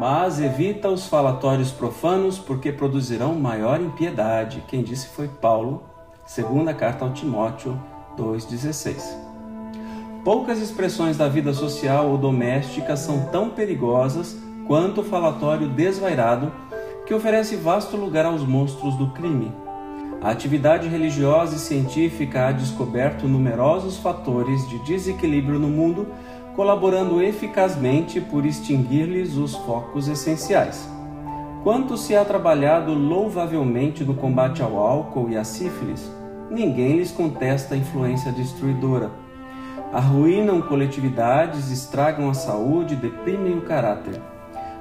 Mas evita os falatórios profanos, porque produzirão maior impiedade. Quem disse foi Paulo, segunda carta ao Timóteo 2,16. Poucas expressões da vida social ou doméstica são tão perigosas quanto o falatório desvairado que oferece vasto lugar aos monstros do crime. A atividade religiosa e científica ha descoberto numerosos fatores de desequilíbrio no mundo colaborando eficazmente por extinguir-lhes os focos essenciais. Quanto se há trabalhado louvavelmente no combate ao álcool e à sífilis, ninguém lhes contesta a influência destruidora. Arruinam coletividades, estragam a saúde, deprimem o caráter.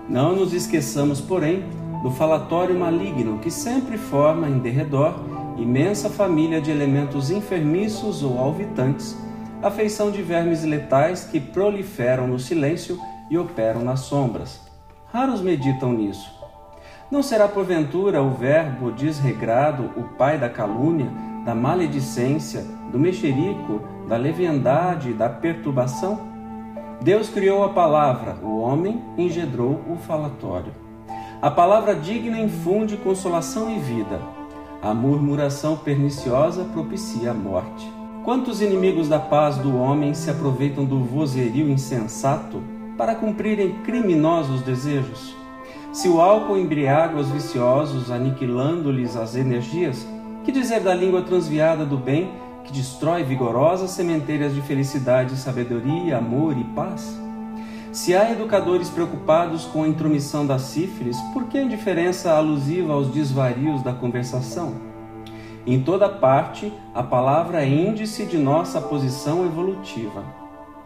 Não nos esqueçamos, porém, do falatório maligno que sempre forma em derredor imensa família de elementos enfermiços ou alvitantes a feição de vermes letais que proliferam no silêncio e operam nas sombras. Raros meditam nisso. Não será porventura o verbo desregrado o pai da calúnia, da maledicência, do mexerico, da leviandade, da perturbação? Deus criou a palavra, o homem engendrou o falatório. A palavra digna infunde consolação e vida. A murmuração perniciosa propicia a morte. Quantos inimigos da paz do homem se aproveitam do vozerio insensato para cumprirem criminosos desejos? Se o álcool embriaga os viciosos, aniquilando-lhes as energias, que dizer da língua transviada do bem, que destrói vigorosas sementeiras de felicidade, sabedoria, amor e paz? Se há educadores preocupados com a intromissão da sífilis, por que a indiferença alusiva aos desvarios da conversação? Em toda parte, a palavra é índice de nossa posição evolutiva.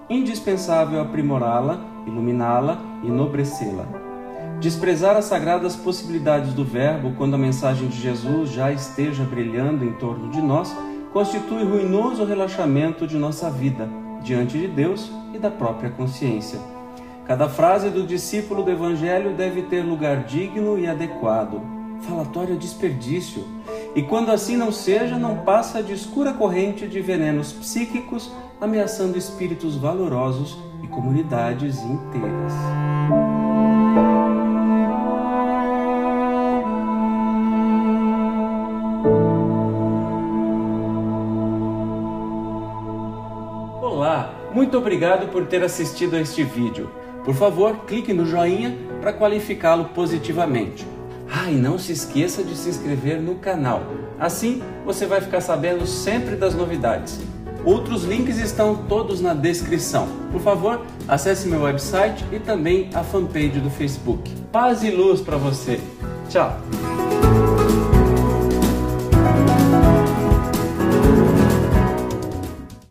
Indispensável aprimorá-la, iluminá-la enobrecê-la. Desprezar as sagradas possibilidades do Verbo quando a mensagem de Jesus já esteja brilhando em torno de nós constitui ruinoso relaxamento de nossa vida diante de Deus e da própria consciência. Cada frase do discípulo do Evangelho deve ter lugar digno e adequado. Falatório é desperdício e quando assim não seja, não passa de escura corrente de venenos psíquicos ameaçando espíritos valorosos e comunidades inteiras. Olá, muito obrigado por ter assistido a este vídeo. Por favor, clique no joinha para qualificá-lo positivamente. Ah, e não se esqueça de se inscrever no canal. Assim você vai ficar sabendo sempre das novidades. Outros links estão todos na descrição. Por favor, acesse meu website e também a fanpage do Facebook. Paz e luz para você. Tchau!